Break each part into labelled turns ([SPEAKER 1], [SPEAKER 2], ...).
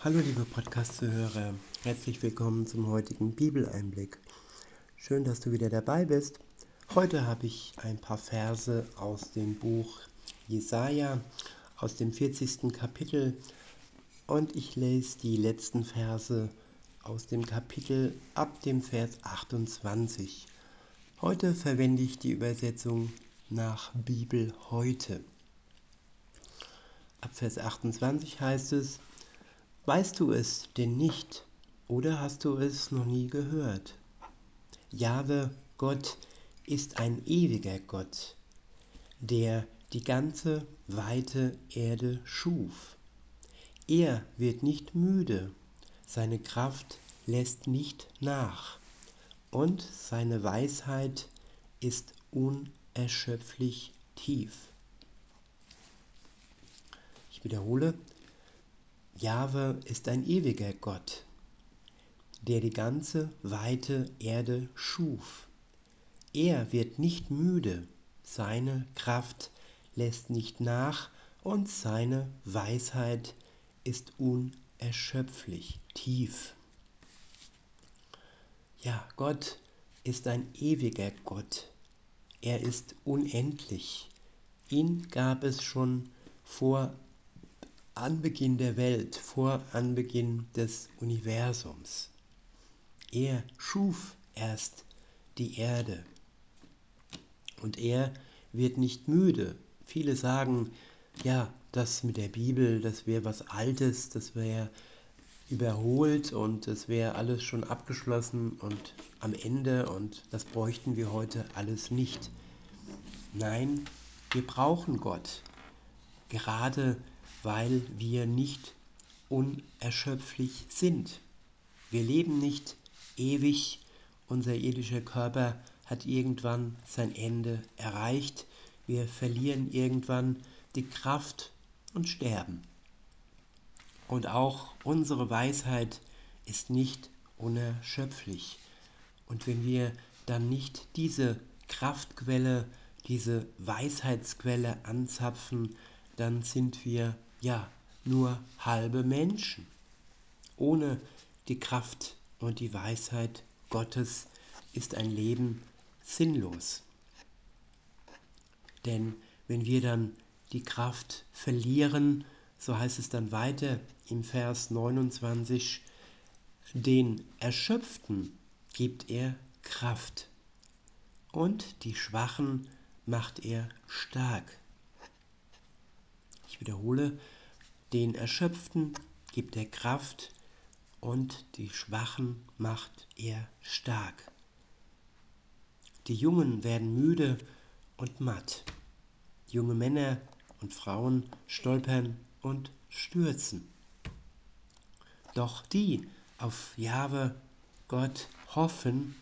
[SPEAKER 1] Hallo liebe Podcast-Zuhörer, herzlich willkommen zum heutigen Bibeleinblick. Schön, dass du wieder dabei bist. Heute habe ich ein paar Verse aus dem Buch Jesaja, aus dem 40. Kapitel und ich lese die letzten Verse aus dem Kapitel ab dem Vers 28. Heute verwende ich die Übersetzung nach Bibel heute. Ab Vers 28 heißt es, Weißt du es denn nicht oder hast du es noch nie gehört? Jahwe, Gott, ist ein ewiger Gott, der die ganze weite Erde schuf. Er wird nicht müde, seine Kraft lässt nicht nach und seine Weisheit ist unerschöpflich tief. Ich wiederhole, Jahwe ist ein ewiger Gott, der die ganze weite Erde schuf. Er wird nicht müde, seine Kraft lässt nicht nach und seine Weisheit ist unerschöpflich tief. Ja, Gott ist ein ewiger Gott. Er ist unendlich. Ihn gab es schon vor Anbeginn der Welt, vor Anbeginn des Universums. Er schuf erst die Erde. Und er wird nicht müde. Viele sagen, ja, das mit der Bibel, das wäre was Altes, das wäre überholt und es wäre alles schon abgeschlossen und am Ende und das bräuchten wir heute alles nicht. Nein, wir brauchen Gott. Gerade weil wir nicht unerschöpflich sind. Wir leben nicht ewig, unser irdischer Körper hat irgendwann sein Ende erreicht, wir verlieren irgendwann die Kraft und sterben. Und auch unsere Weisheit ist nicht unerschöpflich. Und wenn wir dann nicht diese Kraftquelle, diese Weisheitsquelle anzapfen, dann sind wir ja nur halbe Menschen. Ohne die Kraft und die Weisheit Gottes ist ein Leben sinnlos. Denn wenn wir dann die Kraft verlieren, so heißt es dann weiter im Vers 29, den Erschöpften gibt er Kraft und die Schwachen macht er stark. Ich wiederhole, den Erschöpften gibt er Kraft und die Schwachen macht er stark. Die Jungen werden müde und matt. Junge Männer und Frauen stolpern und stürzen. Doch die auf Jahwe Gott hoffen,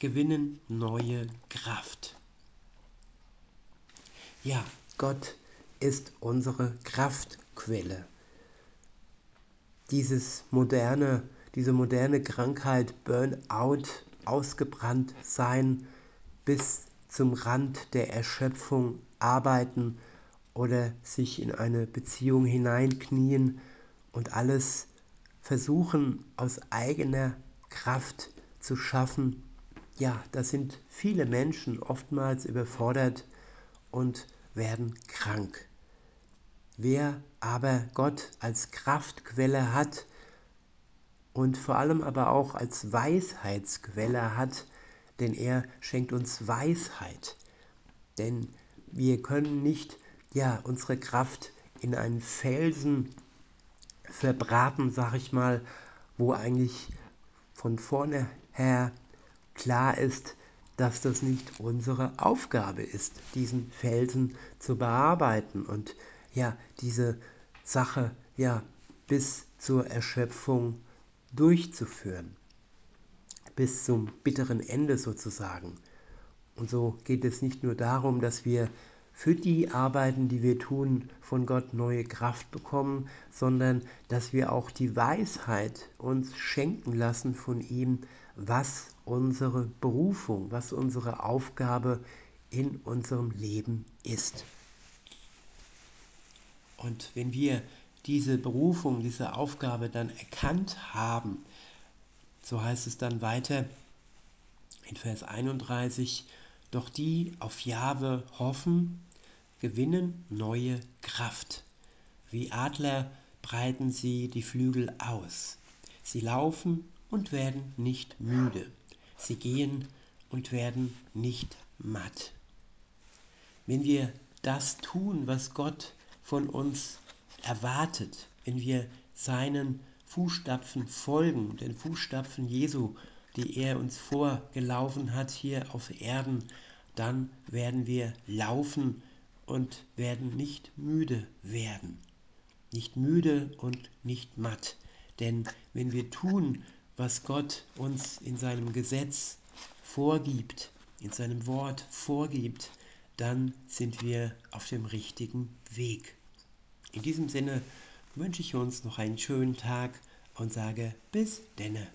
[SPEAKER 1] gewinnen neue Kraft. Ja, Gott ist unsere Kraftquelle. Dieses moderne, diese moderne Krankheit Burnout, ausgebrannt sein, bis zum Rand der Erschöpfung arbeiten oder sich in eine Beziehung hineinknien und alles versuchen aus eigener Kraft zu schaffen. Ja, da sind viele Menschen oftmals überfordert und werden krank. Wer aber Gott als Kraftquelle hat und vor allem aber auch als Weisheitsquelle hat, denn er schenkt uns Weisheit. Denn wir können nicht ja, unsere Kraft in einen Felsen verbraten, sag ich mal, wo eigentlich von vorne her klar ist, dass das nicht unsere Aufgabe ist, diesen Felsen zu bearbeiten und ja, diese Sache ja bis zur Erschöpfung durchzuführen. Bis zum bitteren Ende sozusagen. Und so geht es nicht nur darum, dass wir für die Arbeiten, die wir tun, von Gott neue Kraft bekommen, sondern dass wir auch die Weisheit uns schenken lassen von ihm, was unsere Berufung, was unsere Aufgabe in unserem Leben ist. Und wenn wir diese Berufung, diese Aufgabe dann erkannt haben, so heißt es dann weiter in Vers 31, doch die auf Jahwe hoffen, gewinnen neue Kraft. Wie Adler breiten sie die Flügel aus. Sie laufen und werden nicht müde. Sie gehen und werden nicht matt. Wenn wir das tun, was Gott von uns erwartet, wenn wir seinen Fußstapfen folgen, den Fußstapfen Jesu, die er uns vorgelaufen hat hier auf Erden, dann werden wir laufen und werden nicht müde werden. Nicht müde und nicht matt. Denn wenn wir tun, was Gott uns in seinem Gesetz vorgibt, in seinem Wort vorgibt, dann sind wir auf dem richtigen Weg. In diesem Sinne wünsche ich uns noch einen schönen Tag und sage bis denne.